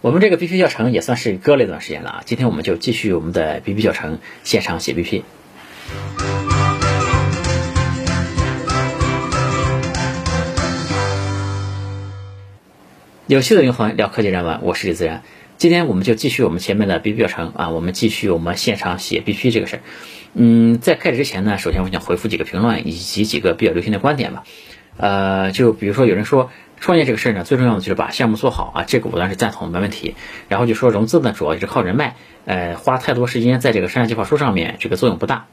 我们这个 BP 教程也算是搁了一段时间了啊，今天我们就继续我们的 BP 教程，现场写 BP。有趣的灵魂聊科技人文，我是李自然。今天我们就继续我们前面的 BP 教程啊，我们继续我们现场写 BP 这个事儿。嗯，在开始之前呢，首先我想回复几个评论以及几个比较流行的观点吧。呃，就比如说有人说。创业这个事儿呢，最重要的就是把项目做好啊，这个我当然是赞同，没问题。然后就说融资呢，主要也是靠人脉，呃，花太多时间在这个商业计划书上面，这个作用不大。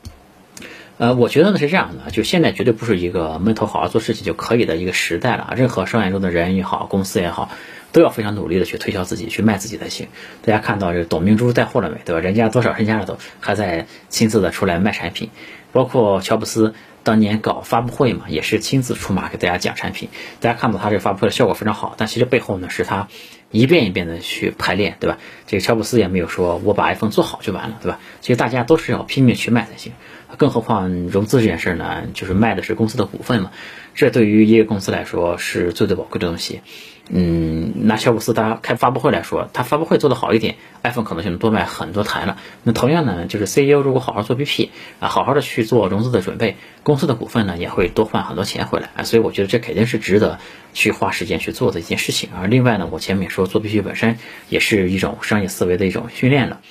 呃，我觉得呢是这样的，就现在绝对不是一个闷头好好做事情就可以的一个时代了。任何商业中的人也好，公司也好，都要非常努力的去推销自己，去卖自己才行。大家看到这董明珠带货了没？对吧？人家多少身家了都，还在亲自的出来卖产品，包括乔布斯。当年搞发布会嘛，也是亲自出马给大家讲产品，大家看到他这发布会的效果非常好，但其实背后呢是他一遍一遍的去排练，对吧？这个乔布斯也没有说我把 iPhone 做好就完了，对吧？其实大家都是要拼命去卖才行，更何况融资这件事呢，就是卖的是公司的股份嘛，这对于一个公司来说是最最宝贵的东西。嗯，拿乔布斯他开发布会来说，他发布会做得好一点，iPhone 可能就能多卖很多台了。那同样呢，就是 CEO 如果好好做 BP 啊，好好的去做融资的准备，公司的股份呢也会多换很多钱回来啊。所以我觉得这肯定是值得去花时间去做的一件事情。而另外呢，我前面说做 BP 本身也是一种商业思维的一种训练了。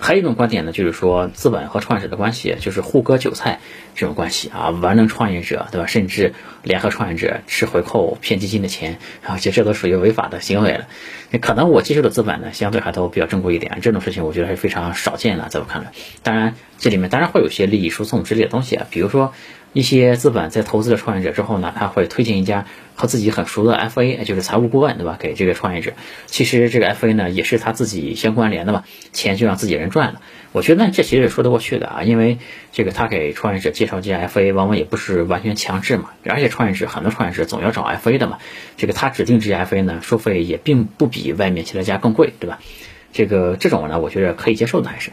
还有一种观点呢，就是说资本和创业者的关系就是互割韭菜这种关系啊，玩弄创业者，对吧？甚至联合创业者吃回扣、骗基金的钱，啊，其实这都属于违法的行为了。可能我接触的资本呢，相对还都比较正规一点，这种事情我觉得还是非常少见的，在我看来。当然，这里面当然会有些利益输送之类的东西啊，比如说。一些资本在投资了创业者之后呢，他会推荐一家和自己很熟的 FA，就是财务顾问，对吧？给这个创业者。其实这个 FA 呢，也是他自己相关联的嘛，钱就让自己人赚了。我觉得这其实是说得过去的啊，因为这个他给创业者介绍这家 FA，往往也不是完全强制嘛。而且创业者很多创业者总要找 FA 的嘛，这个他指定这家 FA 呢，收费也并不比外面其他家更贵，对吧？这个这种呢，我觉得可以接受的，还是，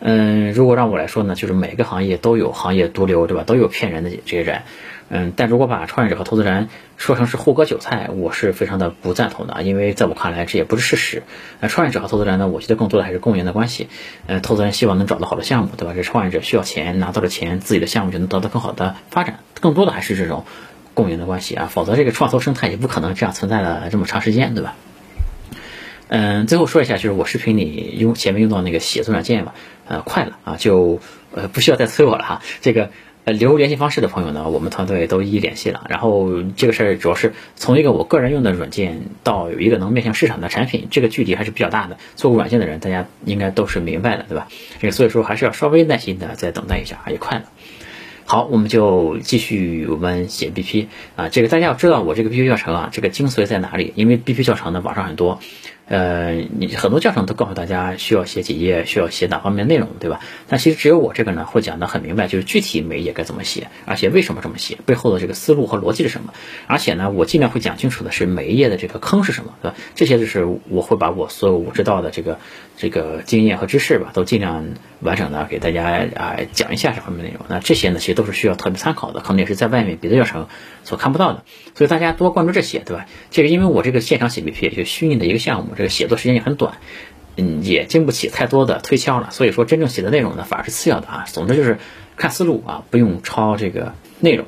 嗯，如果让我来说呢，就是每个行业都有行业毒瘤，对吧？都有骗人的这些人，嗯，但如果把创业者和投资人说成是互割韭菜，我是非常的不赞同的，因为在我看来这也不是事实。那创业者和投资人呢，我觉得更多的还是共赢的关系。嗯，投资人希望能找到好的项目，对吧？这创业者需要钱，拿到了钱，自己的项目就能得到更好的发展。更多的还是这种共赢的关系啊，否则这个创投生态也不可能这样存在了这么长时间，对吧？嗯，最后说一下，就是我视频里用前面用到那个写作软件嘛，呃，快了啊，就呃不需要再催我了哈。这个呃留联系方式的朋友呢，我们团队都一一联系了。然后这个事儿主要是从一个我个人用的软件到有一个能面向市场的产品，这个距离还是比较大的。做过软件的人，大家应该都是明白的，对吧？这个所以说还是要稍微耐心的再等待一下，也快了。好，我们就继续我们写 BP 啊，这个大家要知道我这个 BP 教程啊，这个精髓在哪里？因为 BP 教程呢，网上很多。呃，你很多教程都告诉大家需要写几页，需要写哪方面内容，对吧？但其实只有我这个呢，会讲得很明白，就是具体每一页该怎么写，而且为什么这么写，背后的这个思路和逻辑是什么。而且呢，我尽量会讲清楚的是每一页的这个坑是什么，对吧？这些就是我会把我所有我知道的这个这个经验和知识吧，都尽量完整的给大家啊讲一下这方面内容。那这些呢，其实都是需要特别参考的，可能也是在外面别的教程所看不到的。所以大家多关注这些，对吧？这个因为我这个现场写 BP 就虚拟的一个项目。这个写作时间也很短，嗯，也经不起太多的推敲了。所以说，真正写的内容呢，反而是次要的啊。总之就是看思路啊，不用抄这个内容。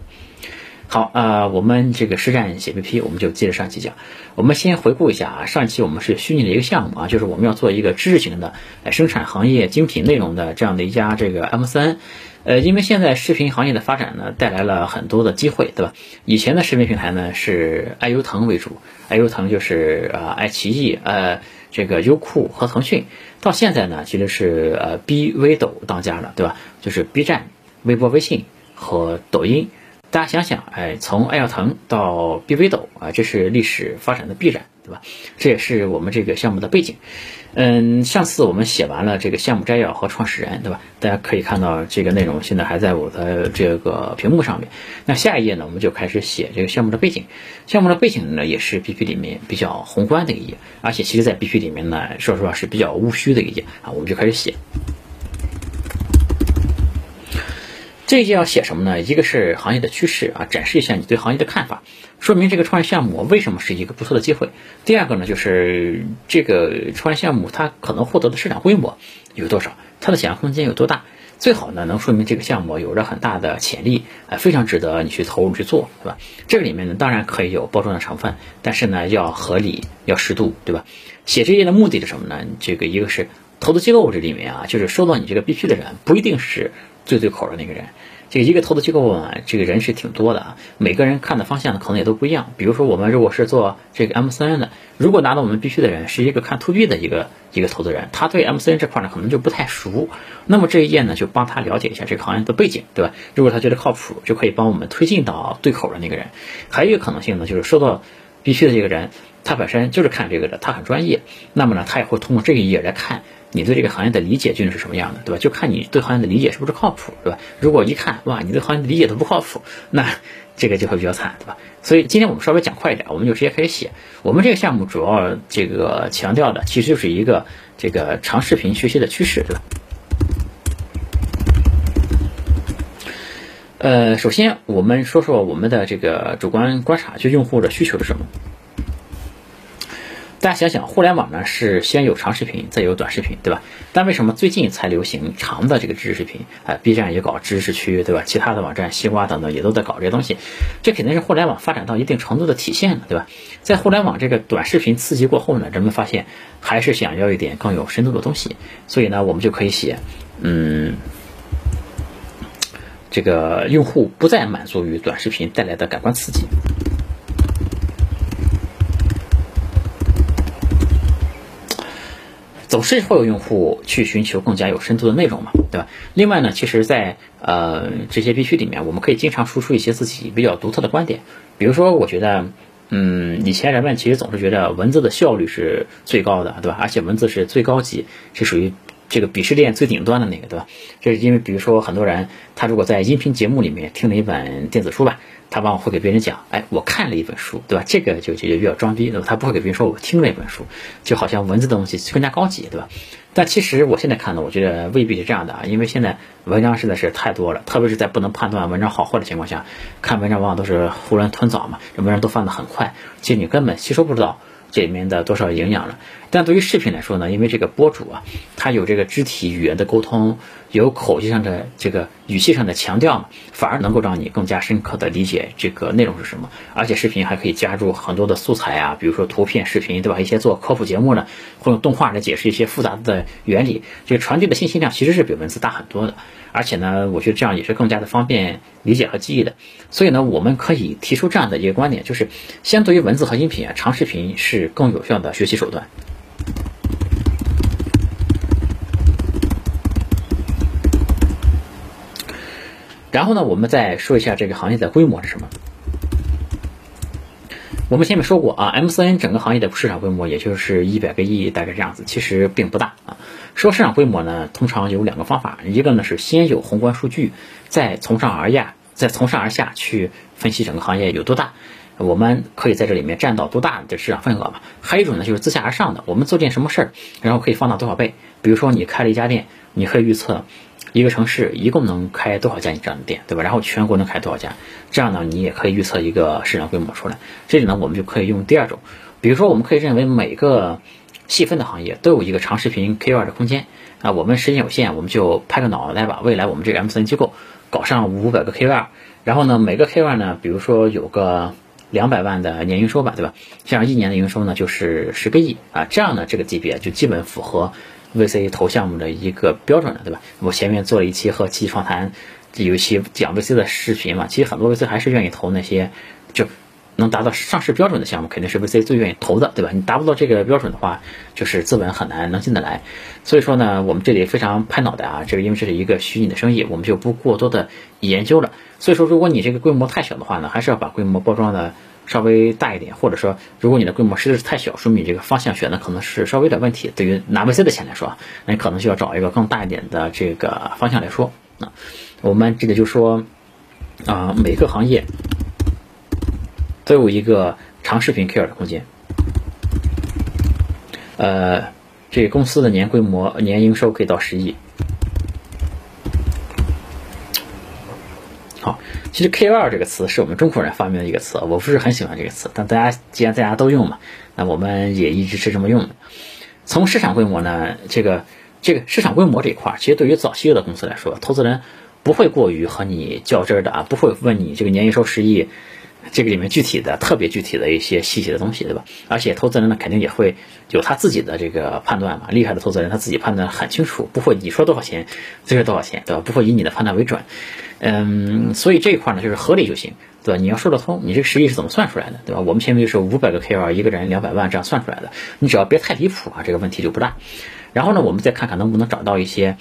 好啊，我们这个实战写 P P，我们就接着上期讲。我们先回顾一下啊，上期我们是虚拟的一个项目啊，就是我们要做一个知识型的生产行业精品内容的这样的一家这个 M 三。呃，因为现在视频行业的发展呢，带来了很多的机会，对吧？以前的视频平台呢是爱优腾为主，爱优腾就是呃爱奇艺、呃这个优酷和腾讯，到现在呢其实是呃 B、微抖当家了，对吧？就是 B 站、微博、微信和抖音。大家想想，哎，从爱优腾到 B、微抖啊，这是历史发展的必然。对吧？这也是我们这个项目的背景。嗯，上次我们写完了这个项目摘要和创始人，对吧？大家可以看到这个内容现在还在我的这个屏幕上面。那下一页呢，我们就开始写这个项目的背景。项目的背景呢，也是 BP 里面比较宏观的一页，而且其实在 BP 里面呢，说实话是比较务虚的一页啊。我们就开始写。这一页要写什么呢？一个是行业的趋势啊，展示一下你对行业的看法，说明这个创业项目为什么是一个不错的机会。第二个呢，就是这个创业项目它可能获得的市场规模有多少，它的想象空间有多大。最好呢，能说明这个项目有着很大的潜力，啊，非常值得你去投入去做，对吧？这个里面呢，当然可以有包装的成分，但是呢，要合理，要适度，对吧？写这页的目的是什么呢？这个一个是投资机构这里面啊，就是收到你这个 BP 的人，不一定是最对口的那个人。这个一个投资机构啊，这个人是挺多的啊，每个人看的方向呢可能也都不一样。比如说我们如果是做这个 M 三的，如果拿到我们必须的人是一个看 to B 的一个一个投资人，他对 M 三这块呢可能就不太熟，那么这一页呢就帮他了解一下这个行业的背景，对吧？如果他觉得靠谱，就可以帮我们推进到对口的那个人。还有一个可能性呢，就是收到必须的这个人，他本身就是看这个的，他很专业，那么呢他也会通过这一页来看。你对这个行业的理解究竟是什么样的，对吧？就看你对行业的理解是不是靠谱，对吧？如果一看，哇，你对行业的理解都不靠谱，那 这个就会比较惨，对吧？所以今天我们稍微讲快一点，我们就直接开始写。我们这个项目主要这个强调的，其实就是一个这个长视频学习的趋势，对吧？呃，首先我们说说我们的这个主观观察，就用户的需求是什么？大家想想，互联网呢是先有长视频，再有短视频，对吧？但为什么最近才流行长的这个知识视频？啊，B 站也搞知识区，对吧？其他的网站，西瓜等等也都在搞这些东西，这肯定是互联网发展到一定程度的体现了，对吧？在互联网这个短视频刺激过后呢，人们发现还是想要一点更有深度的东西，所以呢，我们就可以写，嗯，这个用户不再满足于短视频带来的感官刺激。总是会有用户去寻求更加有深度的内容嘛，对吧？另外呢，其实，在呃这些必须里面，我们可以经常输出一些自己比较独特的观点。比如说，我觉得，嗯，以前人们其实总是觉得文字的效率是最高的，对吧？而且文字是最高级，是属于这个鄙视链最顶端的那个，对吧？这是因为，比如说很多人他如果在音频节目里面听了一本电子书吧。他往往会给别人讲，哎，我看了一本书，对吧？这个就就就比较装逼，对吧？他不会给别人说我听了一本书，就好像文字的东西更加高级，对吧？但其实我现在看呢，我觉得未必是这样的啊，因为现在文章实在是太多了，特别是在不能判断文章好坏的情况下，看文章往往都是囫囵吞枣嘛，这文章都翻得很快，其实你根本吸收不知道。这里面的多少营养了？但对于视频来说呢，因为这个博主啊，他有这个肢体语言的沟通，有口气上的这个语气上的强调嘛，反而能够让你更加深刻的理解这个内容是什么。而且视频还可以加入很多的素材啊，比如说图片、视频，对吧？一些做科普节目呢，会用动画来解释一些复杂的原理，这个传递的信息量其实是比文字大很多的。而且呢，我觉得这样也是更加的方便理解和记忆的。所以呢，我们可以提出这样的一个观点，就是相对于文字和音频啊，长视频是更有效的学习手段。然后呢，我们再说一下这个行业的规模是什么。我们前面说过啊，M 四 N 整个行业的市场规模也就是一百个亿，大概这样子，其实并不大啊。说市场规模呢，通常有两个方法，一个呢是先有宏观数据，再从上而下，再从上而下去分析整个行业有多大，我们可以在这里面占到多大的市场份额嘛。还有一种呢，就是自下而上的，我们做件什么事儿，然后可以放大多少倍。比如说你开了一家店，你可以预测。一个城市一共能开多少家你这样的店，对吧？然后全国能开多少家？这样呢，你也可以预测一个市场规模出来。这里呢，我们就可以用第二种，比如说，我们可以认为每个细分的行业都有一个长视频 KOL 的空间啊。我们时间有限，我们就拍个脑袋吧。未来我们这个 MCN 机构搞上五百个 KOL，然后呢，每个 KOL 呢，比如说有个两百万的年营收吧，对吧？这样一年的营收呢，就是十个亿啊。这样呢，这个级别就基本符合。VC 投项目的一个标准了，对吧？我前面做了一期和七创谈有一期讲 VC 的视频嘛，其实很多 VC 还是愿意投那些就能达到上市标准的项目，肯定是 VC 最愿意投的，对吧？你达不到这个标准的话，就是资本很难能进得来。所以说呢，我们这里非常拍脑袋啊，这个因为这是一个虚拟的生意，我们就不过多的研究了。所以说，如果你这个规模太小的话呢，还是要把规模包装的。稍微大一点，或者说，如果你的规模实在是太小，说明你这个方向选的可能是稍微有点问题。对于拿 VC 的钱来说，那你可能需要找一个更大一点的这个方向来说。啊，我们这里就说，啊，每个行业都有一个长视频 K 二的空间。呃，这公司的年规模、年营收可以到十亿。其实 K 二这个词是我们中国人发明的一个词，我不是很喜欢这个词，但大家既然大家都用嘛，那我们也一直是这么用的。从市场规模呢，这个这个市场规模这一块，其实对于早期的公司来说，投资人不会过于和你较真的啊，不会问你这个年营收十亿。这个里面具体的、特别具体的一些细节的东西，对吧？而且投资人呢，肯定也会有他自己的这个判断嘛。厉害的投资人他自己判断很清楚，不会你说多少钱就是多少钱，对吧？不会以你的判断为准。嗯，所以这一块呢，就是合理就行，对吧？你要说得通，你这个实际是怎么算出来的，对吧？我们前面就是五百个 KOL 一个人两百万这样算出来的，你只要别太离谱啊，这个问题就不大。然后呢，我们再看看能不能找到一些。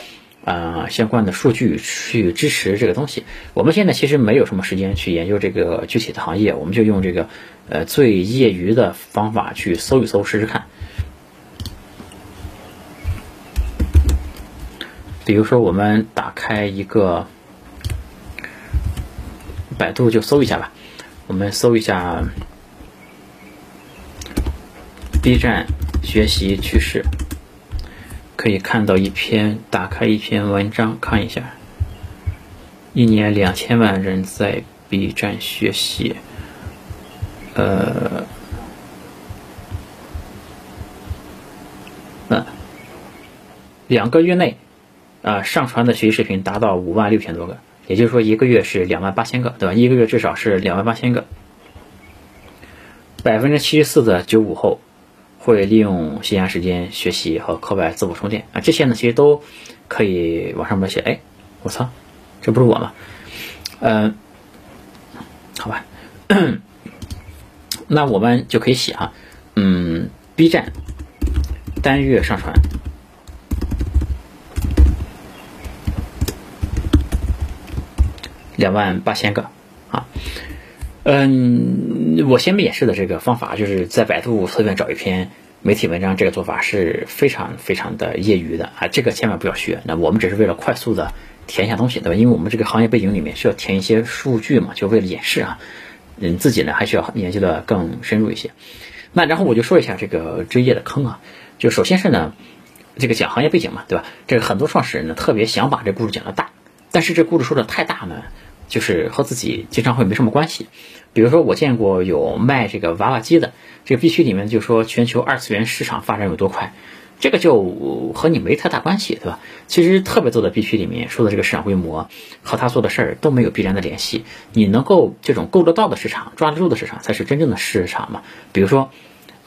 呃，相关的数据去支持这个东西。我们现在其实没有什么时间去研究这个具体的行业，我们就用这个呃最业余的方法去搜一搜试试看。比如说，我们打开一个百度，就搜一下吧。我们搜一下 B 站学习趋势。可以看到一篇，打开一篇文章看一下。一年两千万人在 B 站学习，呃，嗯，两个月内啊上传的学习视频达到五万六千多个，也就是说一个月是两万八千个，对吧？一个月至少是两万八千个。百分之七十四的九五后。会利用闲暇时间学习和课外自我充电啊，这些呢其实都可以往上面写。哎，我操，这不是我吗？嗯，好吧，那我们就可以写啊，嗯，B 站单月上传两万八千个啊。嗯，我先演示的这个方法，就是在百度随便找一篇媒体文章，这个做法是非常非常的业余的啊，这个千万不要学。那我们只是为了快速的填一下东西，对吧？因为我们这个行业背景里面需要填一些数据嘛，就为了演示啊。嗯，自己呢还需要研究的更深入一些。那然后我就说一下这个追业的坑啊，就首先是呢，这个讲行业背景嘛，对吧？这个很多创始人呢特别想把这故事讲的大，但是这故事说的太大呢。就是和自己经常会没什么关系，比如说我见过有卖这个娃娃机的，这个必须里面就说全球二次元市场发展有多快，这个就和你没太大关系，对吧？其实特别多的必须里面说的这个市场规模和他做的事儿都没有必然的联系，你能够这种够得到的市场、抓得住的市场才是真正的市场嘛。比如说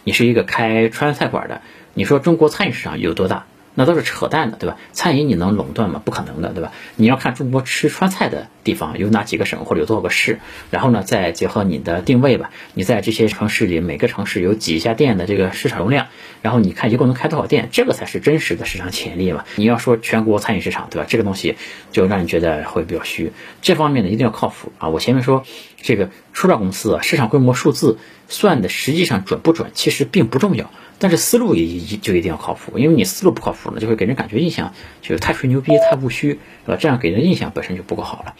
你是一个开川菜馆的，你说中国餐饮市场有多大？那都是扯淡的，对吧？餐饮你能垄断吗？不可能的，对吧？你要看中国吃川菜的地方有哪几个省或者有多少个市，然后呢，再结合你的定位吧。你在这些城市里，每个城市有几家店的这个市场容量，然后你看一共能开多少店，这个才是真实的市场潜力嘛。你要说全国餐饮市场，对吧？这个东西就让你觉得会比较虚。这方面呢，一定要靠谱啊！我前面说这个初创公司啊，市场规模数字算的实际上准不准，其实并不重要。但是思路也就一定要靠谱，因为你思路不靠谱呢，就会给人感觉印象就是太吹牛逼、太务虚，对吧？这样给人印象本身就不够好了。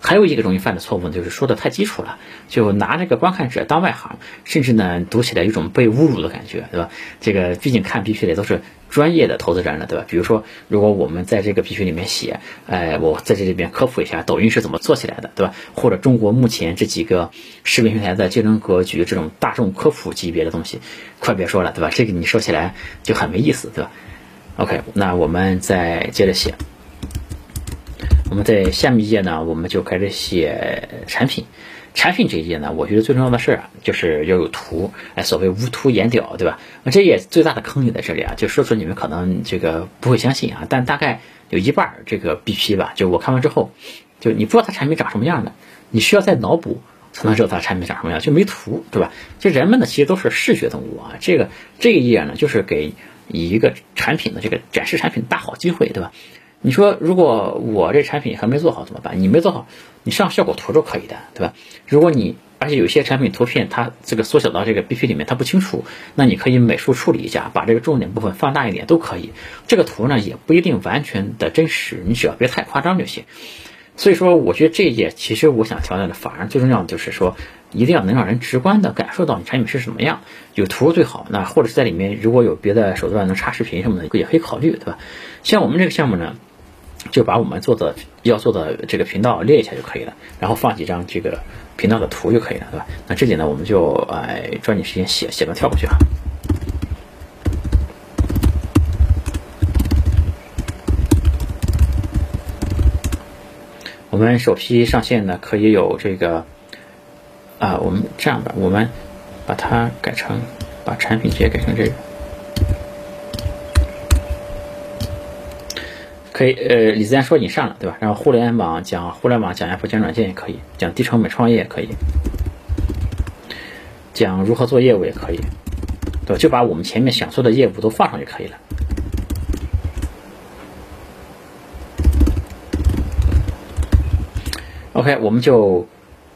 还有一个容易犯的错误呢，就是说的太基础了，就拿这个观看者当外行，甚至呢读起来有种被侮辱的感觉，对吧？这个毕竟看 B 区的都是。专业的投资人了，对吧？比如说，如果我们在这个 P 区里面写，哎，我在这里边科普一下抖音是怎么做起来的，对吧？或者中国目前这几个视频平台的竞争格局，这种大众科普级别的东西，快别说了，对吧？这个你说起来就很没意思，对吧？OK，那我们再接着写，我们在下面一页呢，我们就开始写产品。产品这一页呢，我觉得最重要的事儿啊，就是要有图，哎，所谓无图言表，对吧？那这页最大的坑也在这里啊，就说出你们可能这个不会相信啊，但大概有一半这个 BP 吧，就我看完之后，就你不知道它产品长什么样的，你需要再脑补才能知道它产品长什么样，就没图，对吧？就人们呢，其实都是视觉动物啊，这个这一页呢，就是给一个产品的这个展示产品大好机会，对吧？你说，如果我这产品还没做好怎么办？你没做好，你上效果图都可以的，对吧？如果你而且有些产品图片它这个缩小到这个 BP 里面它不清楚，那你可以美术处理一下，把这个重点部分放大一点都可以。这个图呢也不一定完全的真实，你只要别太夸张就行。所以说，我觉得这一页其实我想强调的，反而最重要的就是说，一定要能让人直观的感受到你产品是什么样，有图最好。那或者是在里面如果有别的手段能插视频什么的，也可以考虑，对吧？像我们这个项目呢。就把我们做的要做的这个频道列一下就可以了，然后放几张这个频道的图就可以了，对吧？那这里呢，我们就哎抓紧时间写，写完跳过去啊。我们首批上线呢，可以有这个啊，我们这样吧，我们把它改成把产品直接改成这个，可以呃，李自然说你上了对吧？然后互联网讲互联网讲 App 讲软件也可以，讲低成本创业也可以，讲如何做业务也可以，对？就把我们前面想做的业务都放上就可以了。OK，我们就，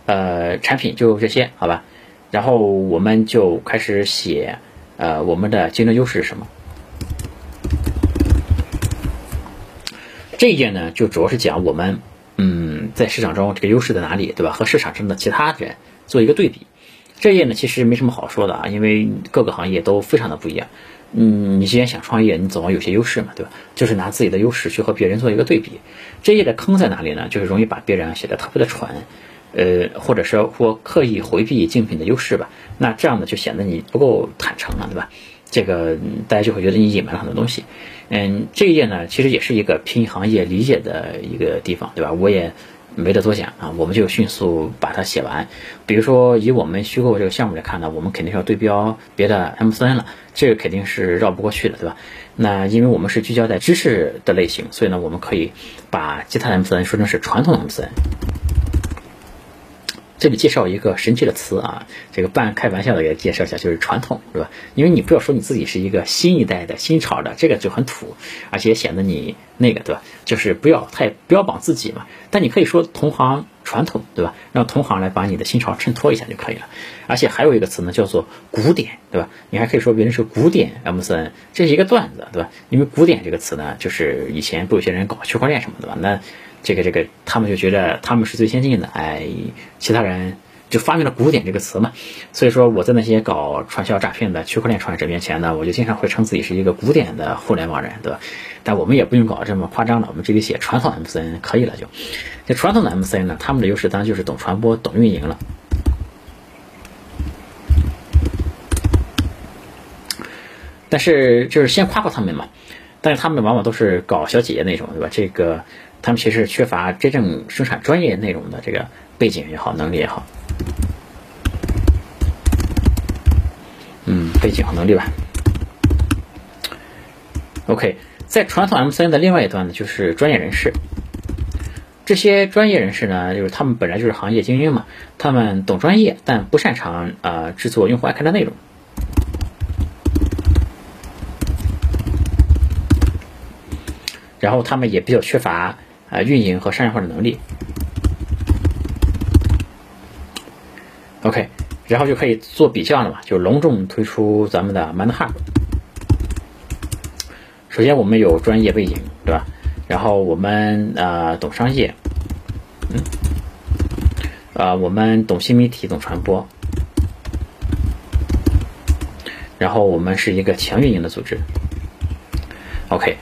呃，产品就这些，好吧？然后我们就开始写，呃，我们的竞争优势是什么？这一页呢，就主要是讲我们，嗯，在市场中这个优势在哪里，对吧？和市场上的其他人做一个对比。这一页呢，其实没什么好说的啊，因为各个行业都非常的不一样。嗯，你既然想创业，你总要有些优势嘛，对吧？就是拿自己的优势去和别人做一个对比。这页的坑在哪里呢？就是容易把别人写的特别的蠢，呃，或者说刻意回避竞品的优势吧。那这样呢，就显得你不够坦诚了，对吧？这个大家就会觉得你隐瞒了很多东西。嗯，这一页呢，其实也是一个拼行业理解的一个地方，对吧？我也。没得多想啊，我们就迅速把它写完。比如说，以我们虚构这个项目来看呢，我们肯定是要对标别的 MCN 了，这个肯定是绕不过去的，对吧？那因为我们是聚焦在知识的类型，所以呢，我们可以把其他 MCN 说成是传统 MCN。这里介绍一个神奇的词啊，这个半开玩笑的给大家介绍一下，就是传统，对吧？因为你不要说你自己是一个新一代的新潮的，这个就很土，而且显得你那个，对吧？就是不要太标榜自己嘛。但你可以说同行传统，对吧？让同行来把你的新潮衬托一下就可以了。而且还有一个词呢，叫做古典，对吧？你还可以说别人是古典 MCN，这是一个段子，对吧？因为古典这个词呢，就是以前不有些人搞区块链什么的吧？那这个这个，他们就觉得他们是最先进的，哎，其他人就发明了“古典”这个词嘛。所以说我在那些搞传销诈骗的区块链创业者面前呢，我就经常会称自己是一个古典的互联网人，对吧？但我们也不用搞这么夸张的，我们这里写传统 MCN 可以了就。这传统的 MCN 呢，他们的优势当然就是懂传播、懂运营了。但是就是先夸夸他们嘛，但是他们往往都是搞小姐姐那种，对吧？这个。他们其实缺乏真正生产专业内容的这个背景也好，能力也好，嗯，背景和能力吧。OK，在传统 MCN 的另外一端呢，就是专业人士。这些专业人士呢，就是他们本来就是行业精英嘛，他们懂专业，但不擅长啊制作用户爱看的内容。然后他们也比较缺乏。啊，运营和商业化的能力。OK，然后就可以做比较了嘛，就隆重推出咱们的 ManHub。首先我们有专业背景，对吧？然后我们呃懂商业，嗯，啊我们懂新媒体，懂传播，然后我们是一个强运营的组织。OK。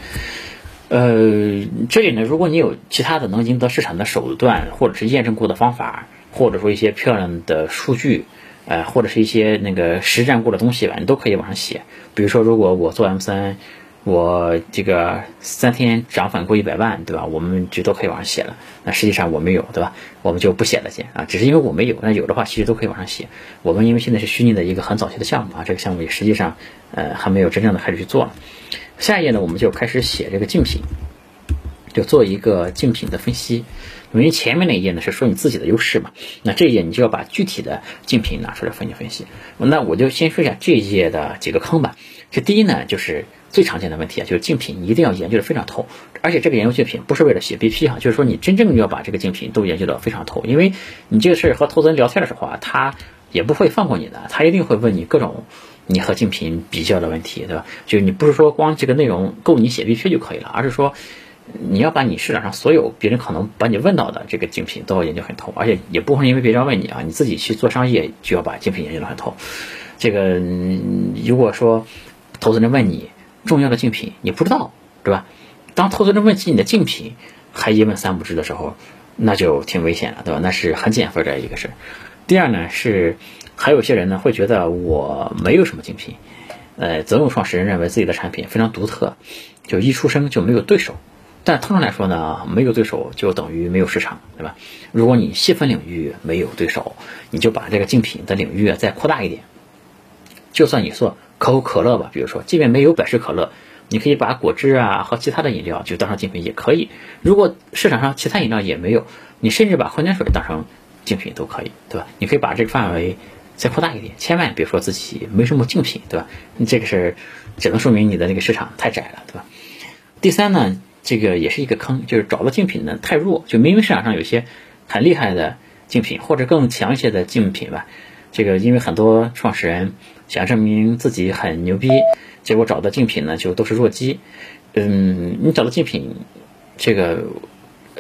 呃，这里呢，如果你有其他的能赢得市场的手段，或者是验证过的方法，或者说一些漂亮的数据，呃，或者是一些那个实战过的东西吧，你都可以往上写。比如说，如果我做 M 三，我这个三天涨粉过一百万，对吧？我们就都可以往上写了。那实际上我没有，对吧？我们就不写了先啊，只是因为我没有。那有的话，其实都可以往上写。我们因为现在是虚拟的一个很早期的项目啊，这个项目也实际上呃还没有真正的开始去做。下一页呢，我们就开始写这个竞品，就做一个竞品的分析。因为前面那一页呢是说你自己的优势嘛，那这一页你就要把具体的竞品拿出来分析分析。那我就先说一下这一页的几个坑吧。这第一呢，就是最常见的问题啊，就是竞品一定要研究的非常透，而且这个研究竞品不是为了写 BP 哈，就是说你真正要把这个竞品都研究的非常透，因为你这个事儿和投资人聊天的时候啊，他也不会放过你的，他一定会问你各种。你和竞品比较的问题，对吧？就你不是说光这个内容够你写必须就可以了，而是说你要把你市场上所有别人可能把你问到的这个竞品都要研究很透，而且也不会因为别人问你啊，你自己去做商业就要把竞品研究的很透。这个如果说投资人问你重要的竞品，你不知道，对吧？当投资人问起你的竞品，还一问三不知的时候，那就挺危险了，对吧？那是很减分的一个事儿。第二呢是，还有些人呢会觉得我没有什么竞品，呃，总有创始人认为自己的产品非常独特，就一出生就没有对手。但通常来说呢，没有对手就等于没有市场，对吧？如果你细分领域没有对手，你就把这个竞品的领域再扩大一点。就算你做可口可乐吧，比如说，即便没有百事可乐，你可以把果汁啊和其他的饮料就当成竞品也可以。如果市场上其他饮料也没有，你甚至把矿泉水当成竞品都可以，对吧？你可以把这个范围再扩大一点，千万别说自己没什么竞品，对吧？你这个是只能说明你的那个市场太窄了，对吧？第三呢？这个也是一个坑，就是找的竞品呢太弱，就明明市场上有些很厉害的竞品或者更强一些的竞品吧，这个因为很多创始人想证明自己很牛逼，结果找的竞品呢就都是弱鸡，嗯，你找的竞品这个。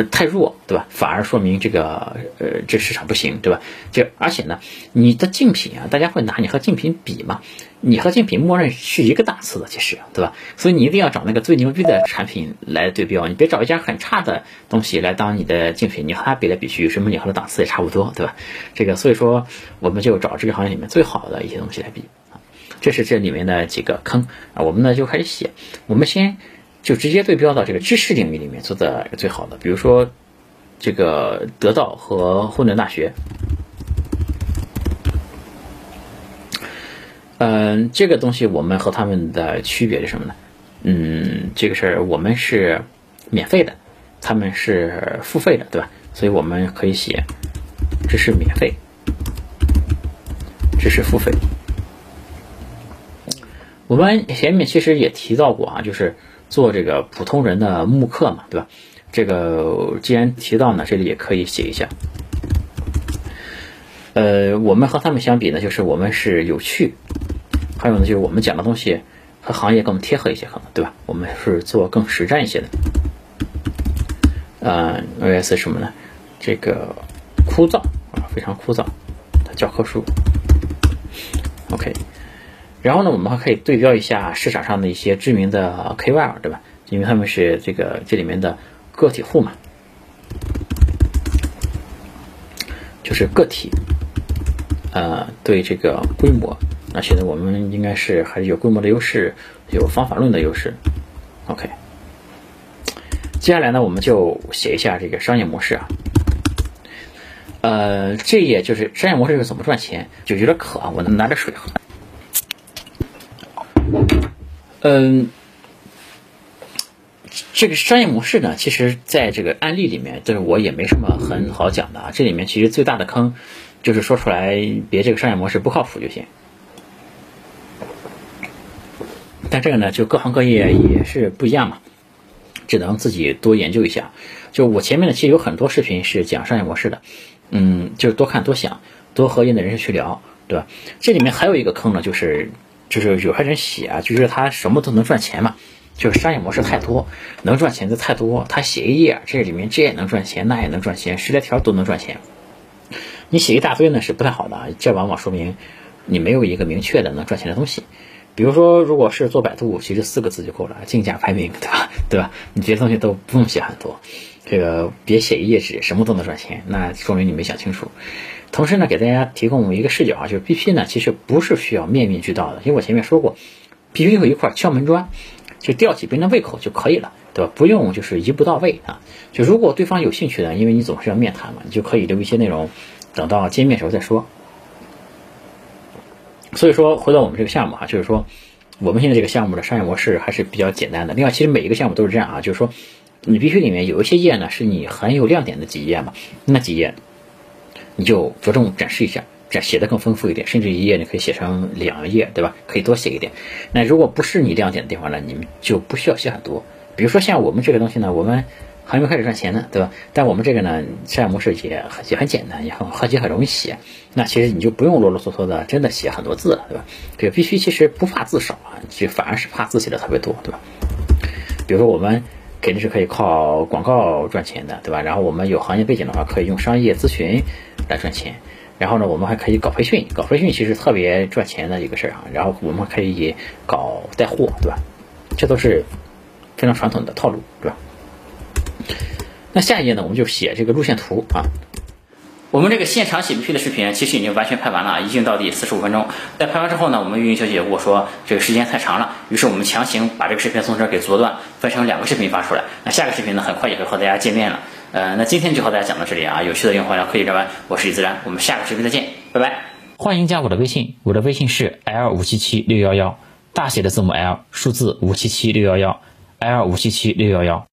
太弱，对吧？反而说明这个呃，这市场不行，对吧？就而且呢，你的竞品啊，大家会拿你和竞品比嘛？你和竞品默认是一个档次的，其实，对吧？所以你一定要找那个最牛逼的产品来对标，你别找一家很差的东西来当你的竞品，你和它比来比去，什么你和它档次也差不多，对吧？这个所以说，我们就找这个行业里面最好的一些东西来比啊。这是这里面的几个坑啊，我们呢就开始写，我们先。就直接对标到这个知识领域里面做的最好的，比如说这个得到和混沌大学。嗯，这个东西我们和他们的区别是什么呢？嗯，这个事儿我们是免费的，他们是付费的，对吧？所以我们可以写知识免费，知识付费。我们前面其实也提到过啊，就是。做这个普通人的慕课嘛，对吧？这个既然提到呢，这里也可以写一下。呃，我们和他们相比呢，就是我们是有趣，还有呢，就是我们讲的东西和行业更贴合一些，可能对吧？我们是做更实战一些的。呃，OS 什么呢？这个枯燥啊，非常枯燥的教科书。OK。然后呢，我们还可以对标一下市场上的一些知名的 KOL，对吧？因为他们是这个这里面的个体户嘛，就是个体，呃，对这个规模，那现在我们应该是还是有规模的优势，有方法论的优势。OK，接下来呢，我们就写一下这个商业模式啊。呃，这页就是商业模式是怎么赚钱，就有点渴，我能拿点水喝。嗯，这个商业模式呢，其实在这个案例里面，就是我也没什么很好讲的啊。这里面其实最大的坑，就是说出来别这个商业模式不靠谱就行。但这个呢，就各行各业也是不一样嘛，只能自己多研究一下。就我前面呢，其实有很多视频是讲商业模式的，嗯，就是多看多想，多和业内人士去聊，对吧？这里面还有一个坑呢，就是。就是有些人写啊，就是他什么都能赚钱嘛，就是商业模式太多，能赚钱的太多。他写一页，这里面这也能赚钱，那也能赚钱，十来条都能赚钱。你写一大堆呢是不太好的，这往往说明你没有一个明确的能赚钱的东西。比如说，如果是做百度，其实四个字就够了，竞价排名，对吧？对吧？你这些东西都不用写很多，这个别写一页纸，什么都能赚钱，那说明你没想清楚。同时呢，给大家提供一个视角啊，就是 BP 呢，其实不是需要面面俱到的，因为我前面说过，BP 有一块敲门砖，就吊起别人的胃口就可以了，对吧？不用就是一步到位啊。就如果对方有兴趣呢，因为你总是要面谈嘛，你就可以留一些内容，等到见面时候再说。所以说，回到我们这个项目啊，就是说我们现在这个项目的商业模式还是比较简单的。另外，其实每一个项目都是这样啊，就是说你必须里面有一些页呢，是你很有亮点的几页嘛，那几页。你就着重展示一下，展写的更丰富一点，甚至一页你可以写成两页，对吧？可以多写一点。那如果不是你亮点的地方呢，你们就不需要写很多。比如说像我们这个东西呢，我们还没开始赚钱呢，对吧？但我们这个呢，商业模式也也很简单，也很也很容易写。那其实你就不用啰啰嗦嗦的真的写很多字了，对吧？这个必须其实不怕字少啊，就反而是怕字写的特别多，对吧？比如说我们。肯定是可以靠广告赚钱的，对吧？然后我们有行业背景的话，可以用商业咨询来赚钱。然后呢，我们还可以搞培训，搞培训其实特别赚钱的一个事儿啊。然后我们可以搞带货，对吧？这都是非常传统的套路，对吧？那下一页呢，我们就写这个路线图啊。我们这个现场写 BP 的视频其实已经完全拍完了，一镜到底四十五分钟。在拍完之后呢，我们运营小姐跟我说这个时间太长了，于是我们强行把这个视频从这儿给做断，分成两个视频发出来。那下个视频呢，很快也会和大家见面了。呃，那今天就和大家讲到这里啊，有趣的用户聊科技转弯，我是李自然，我们下个视频再见，拜拜。欢迎加我的微信，我的微信是 l 五七七六幺幺，大写的字母 L，数字五七七六幺幺，L 五七七六幺幺。